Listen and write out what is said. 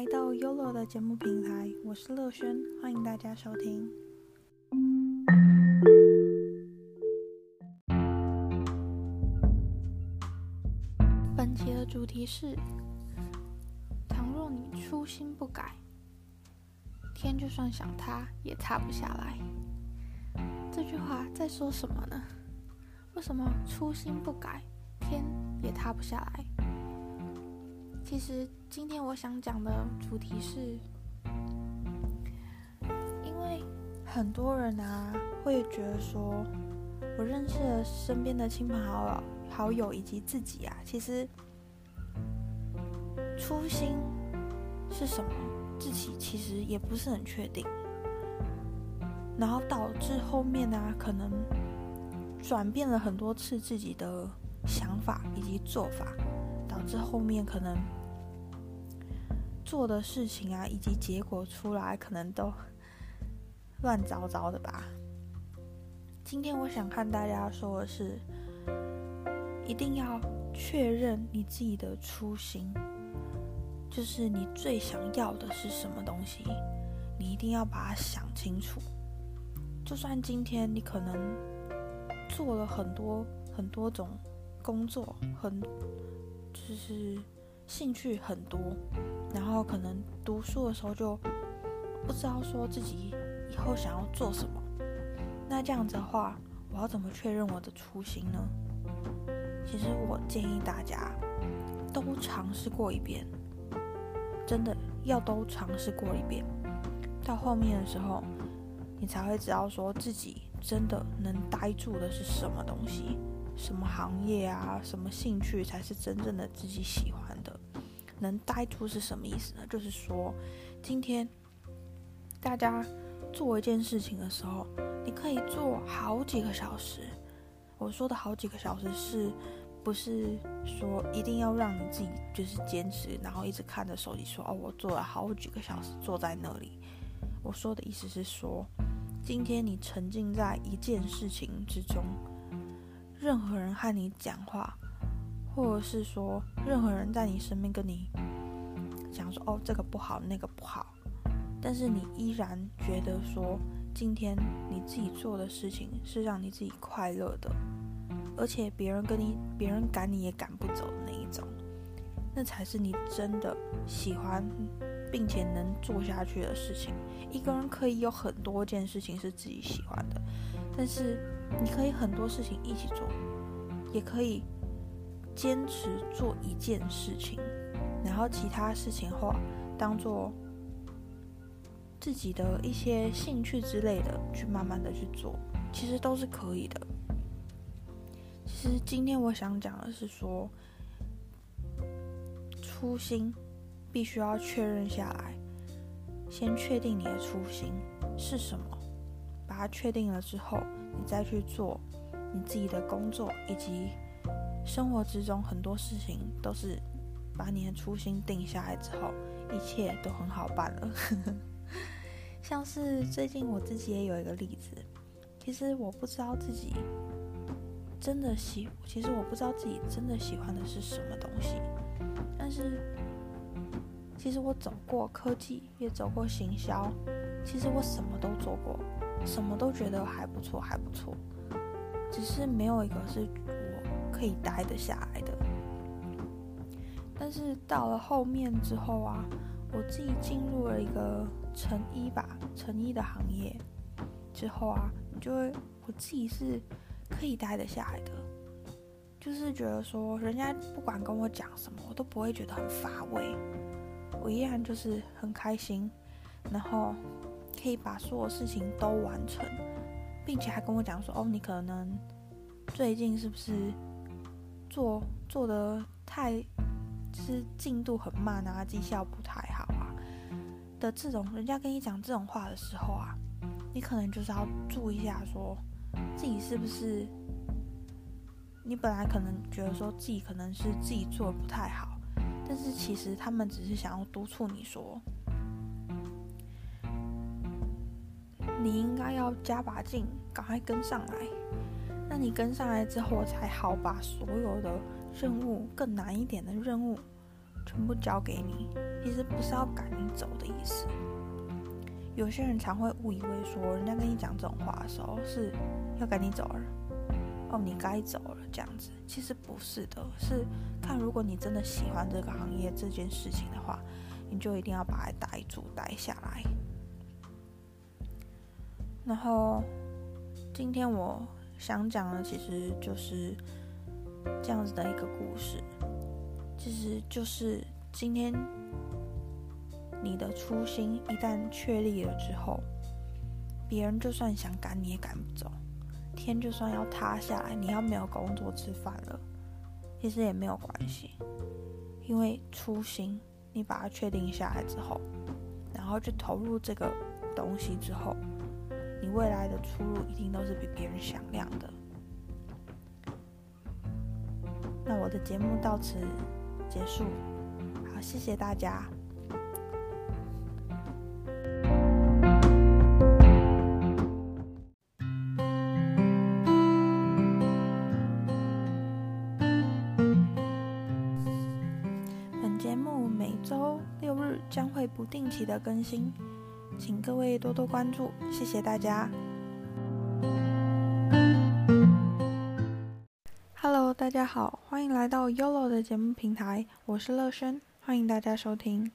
来到 Yolo 的节目平台，我是乐轩，欢迎大家收听。本期的主题是：倘若你初心不改，天就算想塌也塌不下来。这句话在说什么呢？为什么初心不改，天也塌不下来？其实今天我想讲的主题是，因为很多人啊会觉得说，我认识了身边的亲朋好友、好友以及自己啊，其实初心是什么，自己其实也不是很确定，然后导致后面啊可能转变了很多次自己的想法以及做法，导致后面可能。做的事情啊，以及结果出来，可能都乱糟糟的吧。今天我想看大家说的是，一定要确认你自己的初心，就是你最想要的是什么东西，你一定要把它想清楚。就算今天你可能做了很多很多种工作，很就是兴趣很多。然后可能读书的时候就不知道说自己以后想要做什么，那这样子的话，我要怎么确认我的初心呢？其实我建议大家都尝试过一遍，真的要都尝试过一遍，到后面的时候，你才会知道说自己真的能待住的是什么东西，什么行业啊，什么兴趣才是真正的自己喜欢的。能待住是什么意思呢？就是说，今天大家做一件事情的时候，你可以做好几个小时。我说的好几个小时，是不是说一定要让你自己就是坚持，然后一直看着手机说哦，我做了好几个小时坐在那里。我说的意思是说，今天你沉浸在一件事情之中，任何人和你讲话。或者是说，任何人在你身边跟你讲说：“哦，这个不好，那个不好。”但是你依然觉得说，今天你自己做的事情是让你自己快乐的，而且别人跟你，别人赶你也赶不走的那一种，那才是你真的喜欢并且能做下去的事情。一个人可以有很多件事情是自己喜欢的，但是你可以很多事情一起做，也可以。坚持做一件事情，然后其他事情后当做自己的一些兴趣之类的去慢慢的去做，其实都是可以的。其实今天我想讲的是说，初心必须要确认下来，先确定你的初心是什么，把它确定了之后，你再去做你自己的工作以及。生活之中很多事情都是把你的初心定下来之后，一切都很好办了。像是最近我自己也有一个例子，其实我不知道自己真的喜，其实我不知道自己真的喜欢的是什么东西。但是其实我走过科技，也走过行销，其实我什么都做过，什么都觉得还不错，还不错，只是没有一个是我。可以待得下来的，但是到了后面之后啊，我自己进入了一个成衣吧，成衣的行业之后啊，你就会我自己是可以待得下来的，就是觉得说人家不管跟我讲什么，我都不会觉得很乏味，我依然就是很开心，然后可以把所有事情都完成，并且还跟我讲说，哦，你可能最近是不是？做做的太，是进度很慢啊，绩效不太好啊的这种，人家跟你讲这种话的时候啊，你可能就是要注意一下，说自己是不是，你本来可能觉得说自己可能是自己做的不太好，但是其实他们只是想要督促你说，你应该要加把劲，赶快跟上来。那你跟上来之后，才好把所有的任务更难一点的任务全部交给你。其实不是要赶你走的意思。有些人常会误以为说，人家跟你讲这种话的时候是要赶你走了，哦，你该走了这样子。其实不是的，是看如果你真的喜欢这个行业这件事情的话，你就一定要把它待住待下来。然后今天我想讲的其实就是这样子的一个故事，其实就是今天。你的初心一旦确立了之后，别人就算想赶你也赶不走，天就算要塌下来，你要没有工作吃饭了，其实也没有关系，因为初心你把它确定下来之后，然后去投入这个东西之后，你未来的出路一定都是比别人响亮的。那我的节目到此结束，好，谢谢大家。不定期的更新，请各位多多关注，谢谢大家。Hello，大家好，欢迎来到 YOLO 的节目平台，我是乐轩，欢迎大家收听。